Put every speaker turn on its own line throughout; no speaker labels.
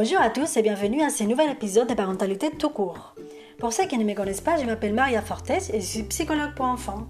Bonjour à tous et bienvenue à ce nouvel épisode de Parentalité tout court. Pour ceux qui ne me connaissent pas, je m'appelle Maria Fortes et je suis psychologue pour enfants.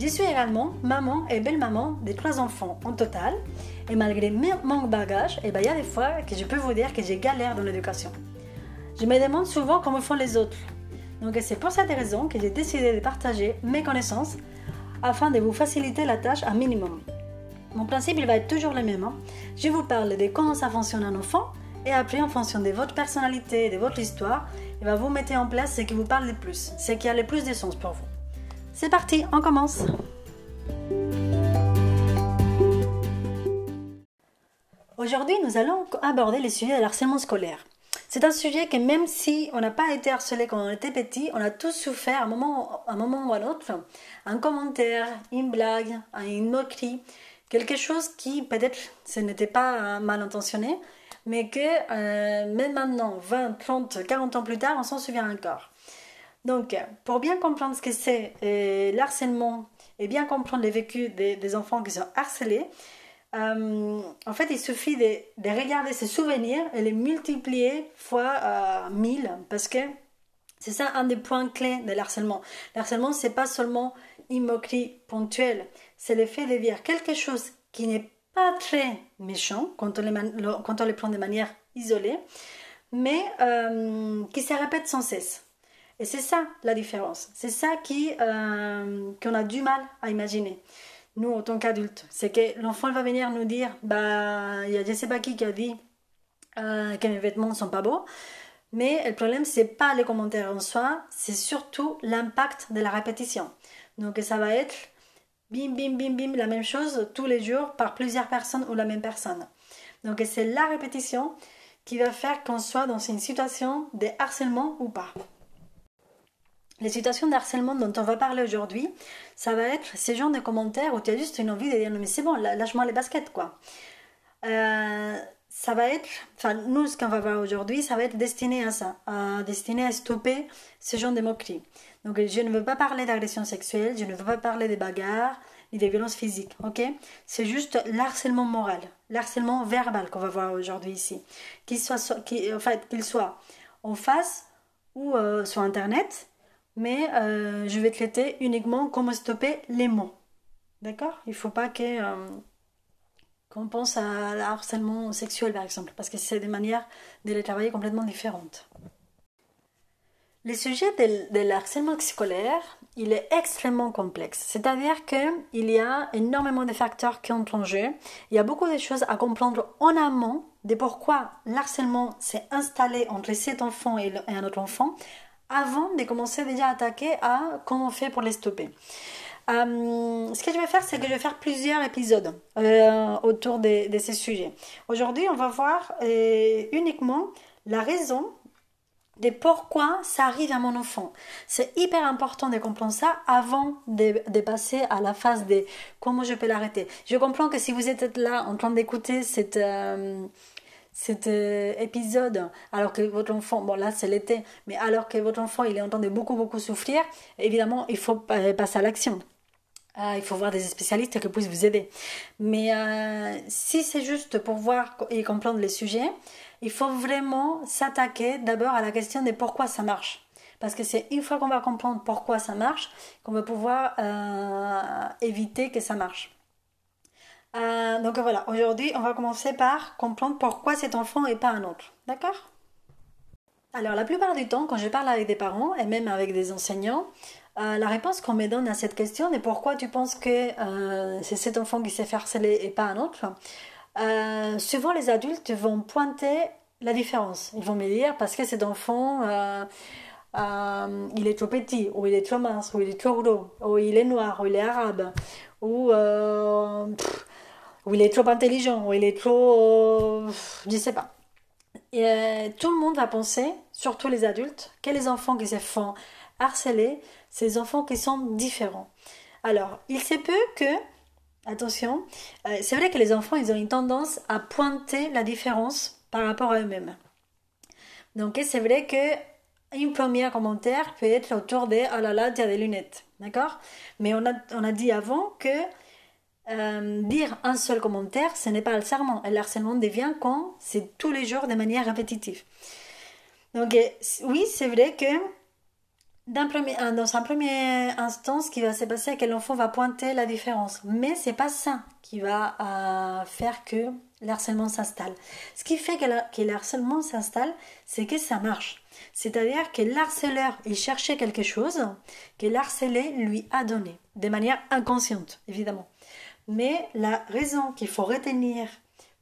Je suis également maman et belle-maman de trois enfants en total et malgré mon bagage, eh ben, il y a des fois que je peux vous dire que j'ai galère dans l'éducation. Je me demande souvent comment font les autres. Donc c'est pour cette raison que j'ai décidé de partager mes connaissances afin de vous faciliter la tâche un minimum. Mon principe, il va être toujours le même. Hein. Je vous parle de comment ça fonctionne un enfant et après, en fonction de votre personnalité et de votre histoire, il va vous mettre en place ce qui vous parle le plus, ce qui a le plus de sens pour vous. C'est parti, on commence Aujourd'hui, nous allons aborder le sujet de l'harcèlement scolaire. C'est un sujet que même si on n'a pas été harcelé quand on était petit, on a tous souffert à un moment, un moment ou à un autre, un commentaire, une blague, une moquerie, quelque chose qui peut-être ce n'était pas mal intentionné, mais que euh, même maintenant, 20, 30, 40 ans plus tard, on s'en souvient encore. Donc, pour bien comprendre ce que c'est euh, l'harcèlement et bien comprendre les vécus des, enfants qui sont harcelés, euh, en fait, il suffit de, de, regarder ces souvenirs et les multiplier fois 1000 parce que c'est ça un des points clés de l'harcèlement. L'harcèlement, c'est pas seulement une moquerie ponctuelle, c'est le fait de dire quelque chose qui n'est pas très méchant quand on les, prend de manière isolée, mais euh, qui se répète sans cesse. Et c'est ça la différence. C'est ça qui euh, qu'on a du mal à imaginer. Nous, en tant qu'adultes, c'est que l'enfant va venir nous dire, bah, il y a je sais pas qui qui a dit euh, que mes vêtements sont pas beaux. Mais le problème, c'est pas les commentaires en soi, c'est surtout l'impact de la répétition. Donc ça va être bim, bim, bim, bim, la même chose tous les jours par plusieurs personnes ou la même personne. Donc c'est la répétition qui va faire qu'on soit dans une situation de harcèlement ou pas. Les situations de harcèlement dont on va parler aujourd'hui, ça va être ces genres de commentaires où tu as juste une envie de dire non mais c'est bon, lâche-moi les baskets quoi. Euh, ça va être, enfin nous ce qu'on va voir aujourd'hui, ça va être destiné à ça, destiné à stopper ce genre de moqueries. Donc je ne veux pas parler d'agression sexuelle, je ne veux pas parler de bagarres ni des violences physiques, ok? C'est juste l'harcèlement moral, l'harcèlement verbal qu'on va voir aujourd'hui ici. Qu'il soit, en face ou euh, sur Internet, mais euh, je vais traiter uniquement comment stopper les mots. D'accord? Il ne faut pas. Euh, qu'on pense à l'harcèlement sexuel par exemple, parce que c'est des manières de les travailler complètement différentes. Le sujet de, l'harcèlement scolaire, il est extrêmement complexe. C'est-à-dire qu'il y a énormément de facteurs qui entrent en jeu. Il y a beaucoup de choses à comprendre en amont de pourquoi l'harcèlement s'est installé entre cet enfant et, un autre enfant avant de commencer déjà à attaquer à comment on fait pour les stopper. Euh, ce que je vais faire, c'est que je vais faire plusieurs épisodes euh, autour de, ces sujets. Aujourd'hui, on va voir euh, uniquement la raison de pourquoi ça arrive à mon enfant. C'est hyper important de comprendre ça avant de, passer à la phase de comment je peux l'arrêter. Je comprends que si vous êtes là en train d'écouter cette cet épisode alors que votre enfant, bon là c'est l'été, mais alors que votre enfant il est en train de beaucoup beaucoup souffrir, évidemment il faut passer à l'action. Ah, il faut voir des spécialistes qui puissent vous aider. Mais euh, si c'est juste pour voir et comprendre les sujets, il faut vraiment s'attaquer d'abord à la question de pourquoi ça marche. Parce que c'est une fois qu'on va comprendre pourquoi ça marche qu'on va pouvoir euh, éviter que ça marche. Euh, donc voilà, aujourd'hui, on va commencer par comprendre pourquoi cet enfant et pas un autre. D'accord? Alors la plupart du temps, quand je parle avec des parents et même avec des enseignants, euh, la réponse qu'on me donne à cette question est pourquoi tu penses que c'est cet enfant qui s'est fait et pas un autre, euh, souvent les adultes vont pointer la différence. Ils vont me dire parce que cet enfant, il est trop petit, ou il est trop mince, ou il est trop gros, ou il est noir, ou il est arabe, ou, il est trop intelligent, ou il est trop... je sais pas. Et, tout le monde va penser, surtout les adultes, que les enfants qui se font harceler ces enfants qui sont différents. Alors, il se peut que, attention, euh, c'est vrai que les enfants, ils ont une tendance à pointer la différence par rapport à eux-mêmes. Donc, c'est vrai que un premier commentaire peut être autour de « oh là là, tu as des lunettes », d'accord? Mais on a, on a dit avant que euh, dire un seul commentaire, ce n'est pas le harcèlement. Le harcèlement devient quand c'est tous les jours de manière répétitive. Donc oui, c'est vrai que dans, un premier instant, ce qui va se passer, c'est que l'enfant va pointer la différence. Mais c'est pas ça qui va euh, faire que le harcèlement s'installe. Ce qui fait que, que le harcèlement s'installe, c'est que ça marche. C'est-à-dire que l'harceleur, il cherchait quelque chose que l'harcelé lui a donné, de manière inconsciente, évidemment. Mais la raison qu'il faut retenir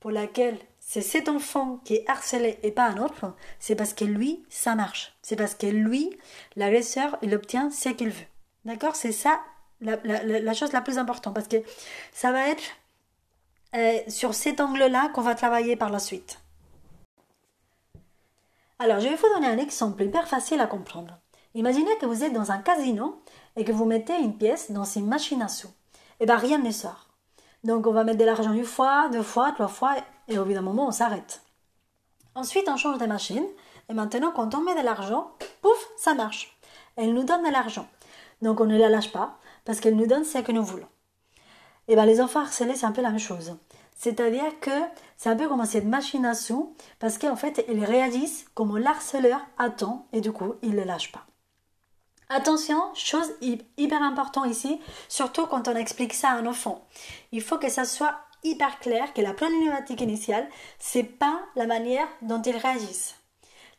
pour laquelle c'est cet enfant qui est harcelé et pas un autre, c'est parce que lui, ça marche. C'est parce que lui, l'agresseur, il obtient ce qu'il veut. D'accord? C'est ça la, chose la plus importante, parce que ça va être euh, sur cet angle-là qu'on va travailler par la suite. Alors, je vais vous donner un exemple hyper facile à comprendre. Imaginez que vous êtes dans un casino et que vous mettez une pièce dans une machine à sous. Et eh bien, rien ne sort. Donc, on va mettre de l'argent une fois, deux fois, trois fois, et au bout d'un moment, on s'arrête. Ensuite, on change de machine. Et maintenant, quand on met de l'argent, pouf, ça marche. Elle nous donne de l'argent. Donc, on ne la lâche pas parce qu'elle nous donne ce que nous voulons. Et bien, les enfants harcelés, c'est un peu la même chose. C'est-à-dire que c'est un peu comme cette machine à sous, parce qu'en fait, ils réagissent comme l'harceleur attend, et du coup, ils ne le lâchent pas. Attention, chose hyper importante ici, surtout quand on explique ça à un enfant. Il faut que ça soit hyper clair que la problématique initiale, c'est pas la manière dont ils réagissent.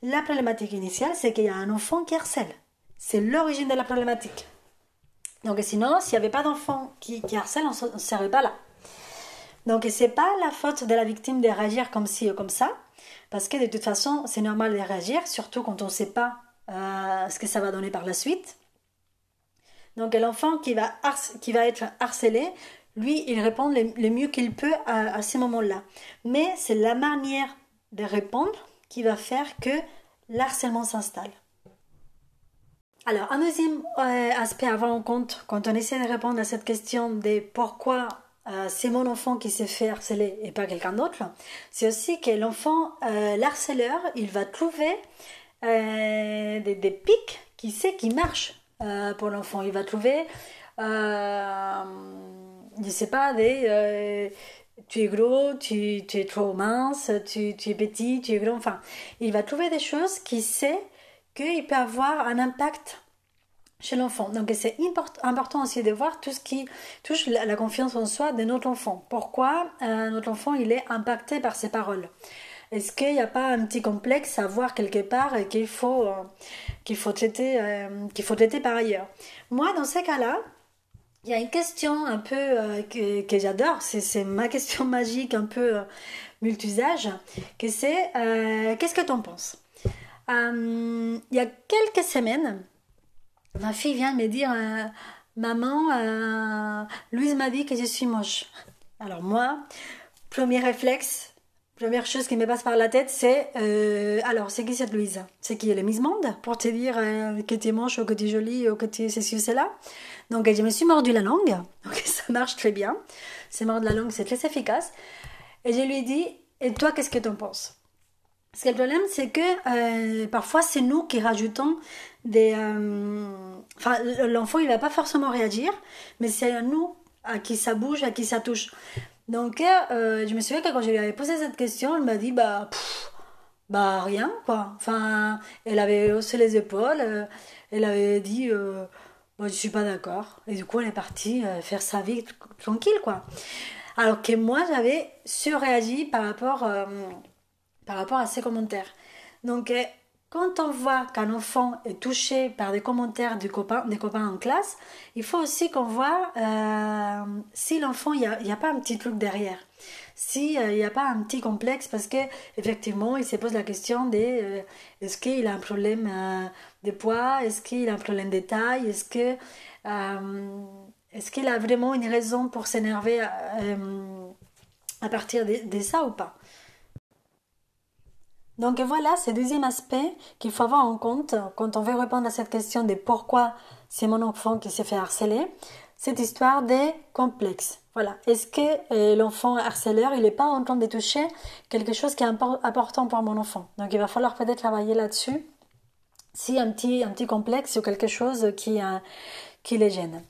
La problématique initiale, c'est qu'il y a un enfant qui harcèle. C'est l'origine de la problématique. Donc sinon, s'il n'y avait pas d'enfant qui, harcèle, on ne serait pas là. Donc c'est pas la faute de la victime de réagir comme ci ou comme ça, parce que de toute façon, c'est normal de réagir, surtout quand on ne sait pas euh, ce que ça va donner par la suite. Donc l'enfant qui va, qui va être harcelé, lui, il répond le, mieux qu'il peut à, ces moments-là. Mais c'est la manière de répondre qui va faire que l'harcèlement s'installe. Alors, un deuxième euh, aspect à avoir en compte quand on essaie de répondre à cette question de pourquoi euh, c'est mon enfant qui s'est fait harceler et pas quelqu'un d'autre, c'est aussi que l'enfant, euh, il va trouver des, des, pics qui sait qui marchent pour l'enfant. Il va trouver je sais pas, des, euh, tu es gros, tu, tu, es trop mince, tu, tu, es petit, tu es gros, enfin, il va trouver des choses qui sait qu'il peut avoir un impact chez l'enfant. Donc c'est important aussi de voir tout ce qui touche la, confiance en soi de notre enfant. Pourquoi euh, notre enfant il est impacté par ses paroles? Est-ce qu'il n'y a pas un petit complexe à voir quelque part et qu'il faut, euh, faut, traiter, qu'il faut traiter par ailleurs? Moi, dans ces cas-là, il y a une question un peu euh, que, j'adore, c'est ma question magique un peu euh, multi-usage, que c'est euh, qu'est-ce que tu en penses Il y a quelques semaines, ma fille vient me dire Maman, Louise m'a dit que je suis moche. Alors moi, premier réflexe, première chose qui me passe par la tête, c'est alors, c'est qui cette Louise? C'est qui? Elle est Miss Monde? Pour te dire que tu es moche ou que tu es jolie ou que tu es ceci ou cela donc je me suis mordu la langue, ça marche très bien. C'est mordre la langue, c'est très efficace. Et je lui ai dit, et toi, qu'est-ce que tu en penses Parce que le problème, c'est que euh, parfois, c'est nous qui rajoutons des... Euh, enfin, l'enfant, il va pas forcément réagir, mais c'est à nous à qui ça bouge, à qui ça touche. Donc, euh, je me souviens que quand je lui avais posé cette question, elle m'a dit, bah, bah rien, quoi. Enfin, elle avait haussé les épaules, elle avait dit moi, je suis pas d'accord. Et du coup, elle est partie euh, faire sa vie tranquille, quoi. Alors que moi, j'avais surréagi par rapport, euh, par rapport à ces commentaires. Donc, euh, quand on voit qu'un enfant est touché par des commentaires des copains, des copains en classe, il faut aussi qu'on voit si l'enfant, il n'y a, a, pas un petit truc derrière. S'il euh, n'y a pas un petit complexe parce que effectivement il se pose la question de euh, est-ce qu'il a un problème euh, de poids? Est-ce qu'il a un problème de taille? Est-ce que est-ce qu'il a vraiment une raison pour s'énerver à partir de, ça ou pas? Donc voilà, c'est le deuxième aspect qu'il faut avoir en compte quand on veut répondre à cette question de pourquoi c'est mon enfant qui s'est fait harceler cette histoire des complexes. Voilà. Est-ce que euh, l'enfant harceleur, il n'est pas en train de toucher quelque chose qui est important pour mon enfant? Donc il va falloir peut-être travailler là-dessus. Si un petit, un petit complexe ou quelque chose qui, euh, qui les gêne.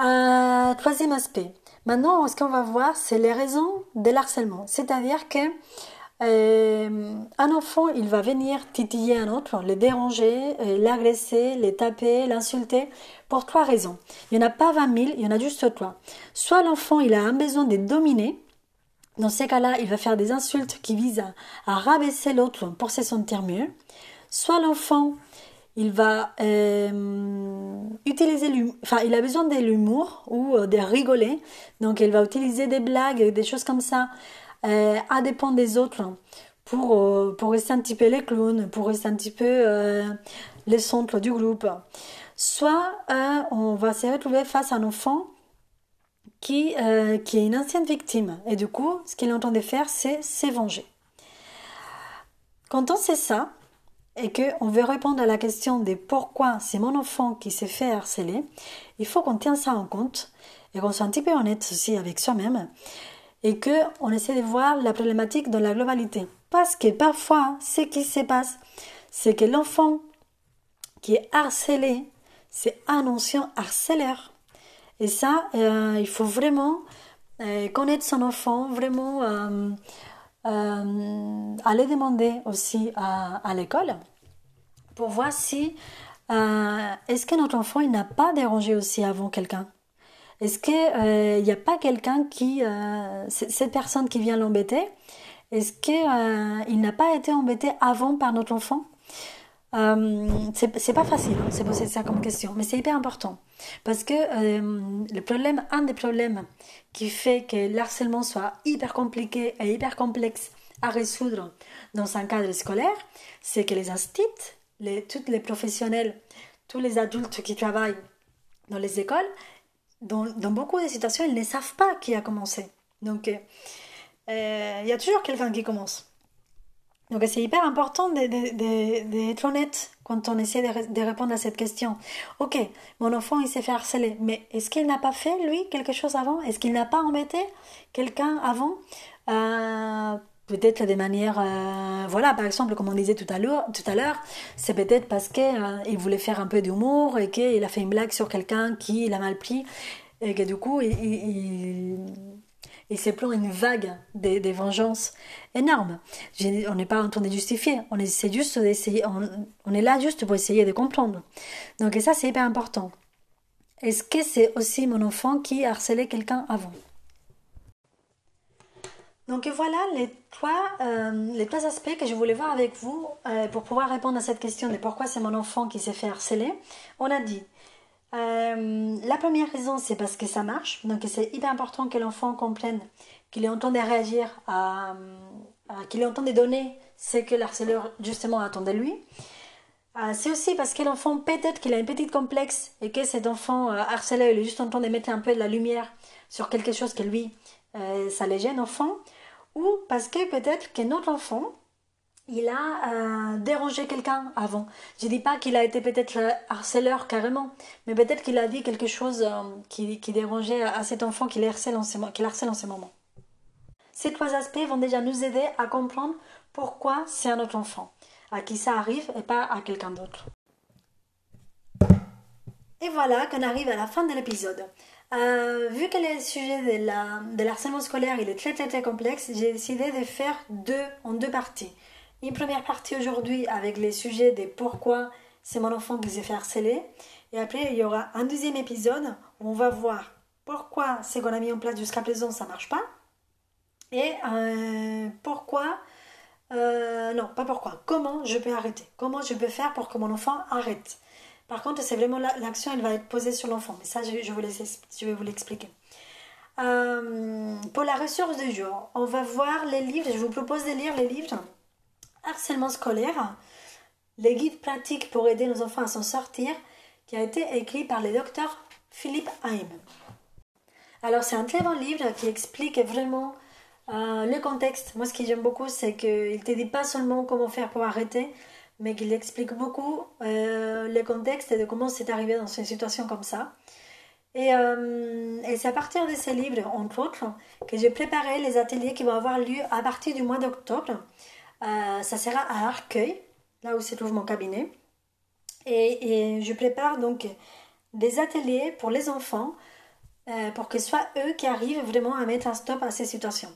Euh, troisième aspect. Maintenant, ce qu'on va voir, c'est les raisons de l'harcèlement. C'est-à-dire que euh, un enfant, il va venir titiller un autre, le déranger, euh, l'agresser, le taper, l'insulter, pour trois raisons. Il n'y en a pas 20 000, il y en a juste trois. Soit l'enfant, il a un besoin de dominer. Dans ces cas-là, il va faire des insultes qui visent à, rabaisser l'autre pour se sentir mieux. Soit l'enfant, il va euh, utiliser enfin il a besoin de l'humour ou de rigoler donc il va utiliser des blagues des choses comme ça euh, à dépendre des autres pour, euh, pour rester un petit peu les clowns, pour rester un petit peu euh, les centres du groupe. Soit on va se retrouver face à un enfant qui, qui est une ancienne victime et du coup ce qu'il entend faire c'est s'évenger. Quand on sait ça, et qu'on veut répondre à la question de pourquoi c'est mon enfant qui s'est fait harceler, il faut qu'on tienne ça en compte et qu'on soit un petit peu honnête aussi avec soi-même et qu'on essaie de voir la problématique dans la globalité. Parce que parfois, ce qui se passe, c'est que l'enfant qui est harcelé, c'est un ancien harceleur. Et ça, euh, il faut vraiment euh, connaître son enfant, vraiment euh, aller demander aussi à, l'école pour voir si est-ce que notre enfant n'a pas dérangé aussi avant quelqu'un est-ce qu'il n'y euh, a pas quelqu'un qui, euh, cette personne qui vient l'embêter, est-ce qu'il euh, n'a pas été embêté avant par notre enfant? C'est pas facile hein, c'est poser ça comme question, mais c'est hyper important. Parce que le problème, un des problèmes qui fait que l'harcèlement soit hyper compliqué et hyper complexe à résoudre dans un cadre scolaire, c'est que les instituts, les, tous les professionnels, tous les adultes qui travaillent dans les écoles, dans, beaucoup de situations, ils ne savent pas qui a commencé. Donc, euh, euh, il y a toujours quelqu'un qui commence. Donc, c'est hyper important d'être honnête quand on essaie de, répondre à cette question. Ok, mon enfant, il s'est fait harceler, mais est-ce qu'il n'a pas fait, lui, quelque chose avant? Est-ce qu'il n'a pas embêté quelqu'un avant? Euh, Peut-être de manière, voilà, par exemple, comme on disait tout à l'heure, tout à l'heure, c'est peut-être parce qu'il voulait faire un peu d'humour et qu'il a fait une blague sur quelqu'un qui l'a mal pris et que du coup, il, il, s'est plein une vague des, des vengeances énormes. On n'est pas en train de justifier, on est, juste d'essayer, on, est là juste pour essayer de comprendre. Donc, ça, c'est hyper important. Est-ce que c'est aussi mon enfant qui harcelait quelqu'un avant? Donc voilà les trois, euh, les trois aspects que je voulais voir avec vous euh, pour pouvoir répondre à cette question de pourquoi c'est mon enfant qui s'est fait harceler. On a dit euh, la première raison, c'est parce que ça marche. Donc, c'est hyper important que l'enfant comprenne qu'il est en train de réagir, qu'il est en train de donner ce que l'harceleur justement attend de lui. C'est aussi parce que l'enfant, peut-être qu'il a une petite complexe et que cet enfant harceleur, il est juste en train de mettre un peu de la lumière sur quelque chose que lui, ça les gêne, enfant. Ou parce que peut-être que notre enfant, il a euh, dérangé quelqu'un avant. Je dis pas qu'il a été peut-être euh, harceleur carrément, mais peut-être qu'il a dit quelque chose euh, qui, dérangeait à, cet enfant qu'il harcèle, en ce, en ce moment. Ces trois aspects vont déjà nous aider à comprendre pourquoi c'est un autre enfant, à qui ça arrive et pas à quelqu'un d'autre. Et voilà qu'on arrive à la fin de l'épisode. Vu que le sujet de, de l'harcèlement scolaire il est très très très complexe, j'ai décidé de faire deux en deux parties une première partie aujourd'hui avec les sujets des pourquoi c'est mon enfant qui s'est fait harceler. Et après, il y aura un deuxième épisode où on va voir pourquoi ce qu'on a mis en place jusqu'à présent, ça marche pas. Et euh, pourquoi, euh, non, pas pourquoi, comment je peux arrêter. Comment je peux faire pour que mon enfant arrête. Par contre, c'est vraiment l'action, elle va être posée sur l'enfant. Mais ça, je, je vais vous l'expliquer. Euh, pour la ressource du jour, on va voir les livres. Je vous propose de lire les livres harcèlement scolaire, les guides pratiques pour aider nos enfants à s'en sortir, qui a été écrit par le docteur Philippe Haim. Alors c'est un très bon livre qui explique vraiment euh, le contexte. Moi ce que j'aime beaucoup c'est qu'il ne te dit pas seulement comment faire pour arrêter, mais qu'il explique beaucoup euh, le contexte et de comment c'est arrivé dans une situation comme ça. Et, euh, et c'est à partir de ces livres, entre autres, que j'ai préparé les ateliers qui vont avoir lieu à partir du mois d'octobre. Euh, ça sera à Arcueil, là où se trouve mon cabinet. Et, je prépare donc des ateliers pour les enfants euh, pour que ce soit eux qui arrivent vraiment à mettre un stop à ces situations.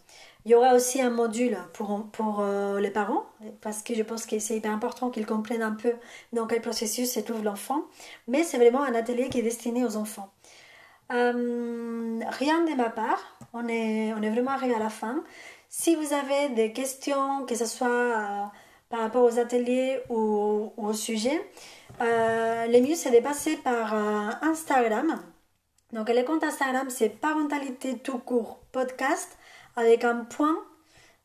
Il y aura aussi un module pour, pour euh, les parents, parce que je pense que c'est hyper important qu'ils comprennent un peu dans quel processus se trouve l'enfant, mais c'est vraiment un atelier qui est destiné aux enfants. Euh, rien de ma part, on est, on est vraiment arrivé à la fin. Si vous avez des questions, que ce soit par rapport aux ateliers ou, au sujet, le mieux c'est de passer par Instagram. Donc le compte Instagram c'est parentalité tout court podcast avec un point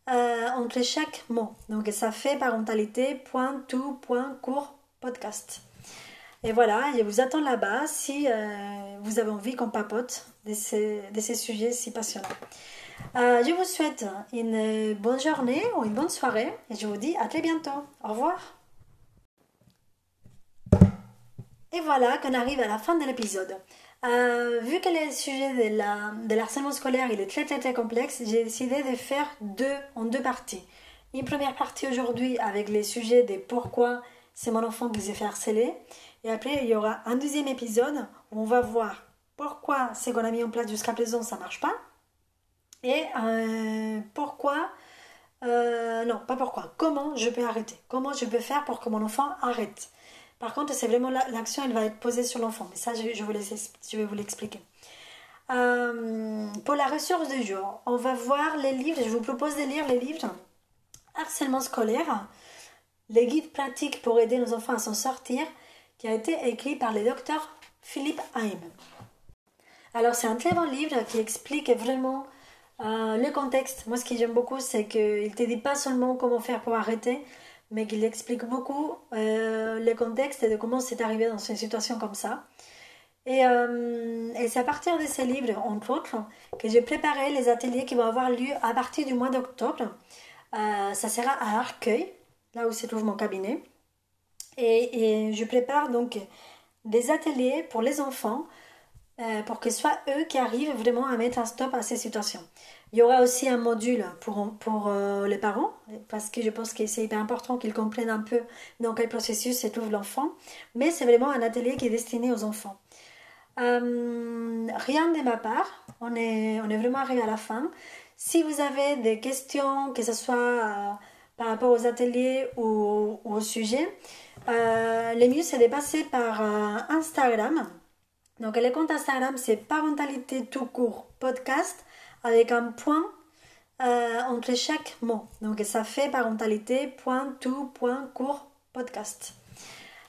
euh, entre chaque mot. Donc ça fait parentalité point tout point court podcast. Et voilà, je vous attends là-bas si euh, vous avez envie qu'on papote de ces, de ces, sujets si passionnants. Euh, je vous souhaite une bonne journée ou une bonne soirée et je vous dis à très bientôt. Au revoir. Et voilà qu'on arrive à la fin de l'épisode. Euh, vu que le sujet de, la, de l'harcèlement scolaire il est très très très complexe, j'ai décidé de faire deux en deux parties. Une première partie aujourd'hui avec les sujets de pourquoi c'est mon enfant qui s'est fait harceler. Et après, il y aura un deuxième épisode où on va voir pourquoi ce qu'on a mis en place jusqu'à présent ça marche pas. Et euh, pourquoi, euh, non, pas pourquoi, comment je peux arrêter. Comment je peux faire pour que mon enfant arrête. Par contre, c'est vraiment l'action, elle va être posée sur l'enfant. Mais ça, je, je, vais vous l'expliquer. Euh, pour la ressource du jour, on va voir les livres. Je vous propose de lire les livres Harcèlement scolaire, les guides pratiques pour aider nos enfants à s'en sortir, qui a été écrit par le docteur Philippe Haim. Alors, c'est un très bon livre qui explique vraiment euh, le contexte. Moi, ce que j'aime beaucoup, c'est qu'il ne te dit pas seulement comment faire pour arrêter, mais qu'il explique beaucoup euh, le contexte et de comment c'est arrivé dans une situation comme ça. Et, euh, et c'est à partir de ces livres, entre autres, que j'ai préparé les ateliers qui vont avoir lieu à partir du mois d'octobre. Euh, ça sera à Arcueil, là où se trouve mon cabinet. Et, et, je prépare donc des ateliers pour les enfants pour que ce soit eux qui arrivent vraiment à mettre un stop à ces situations. Il y aura aussi un module pour, pour euh, les parents, parce que je pense que c'est hyper important qu'ils comprennent un peu dans quel processus se trouve l'enfant, mais c'est vraiment un atelier qui est destiné aux enfants. Euh, rien de ma part, on est, on est vraiment arrivé à la fin. Si vous avez des questions, que ce soit euh, par rapport aux ateliers ou, ou au sujet, le mieux c'est de passer par Instagram. Donc le compte Instagram c'est parentalité tout court podcast avec un point euh, entre chaque mot. Donc ça fait parentalité, point, tout, point, court, podcast.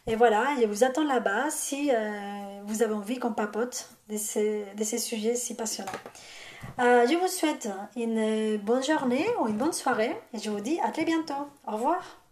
Et voilà, je vous attends là-bas si euh, vous avez envie qu'on papote de ces, de ces, sujets si passionnants. Euh, je vous souhaite une bonne journée ou une bonne soirée et je vous dis à très bientôt. Au revoir.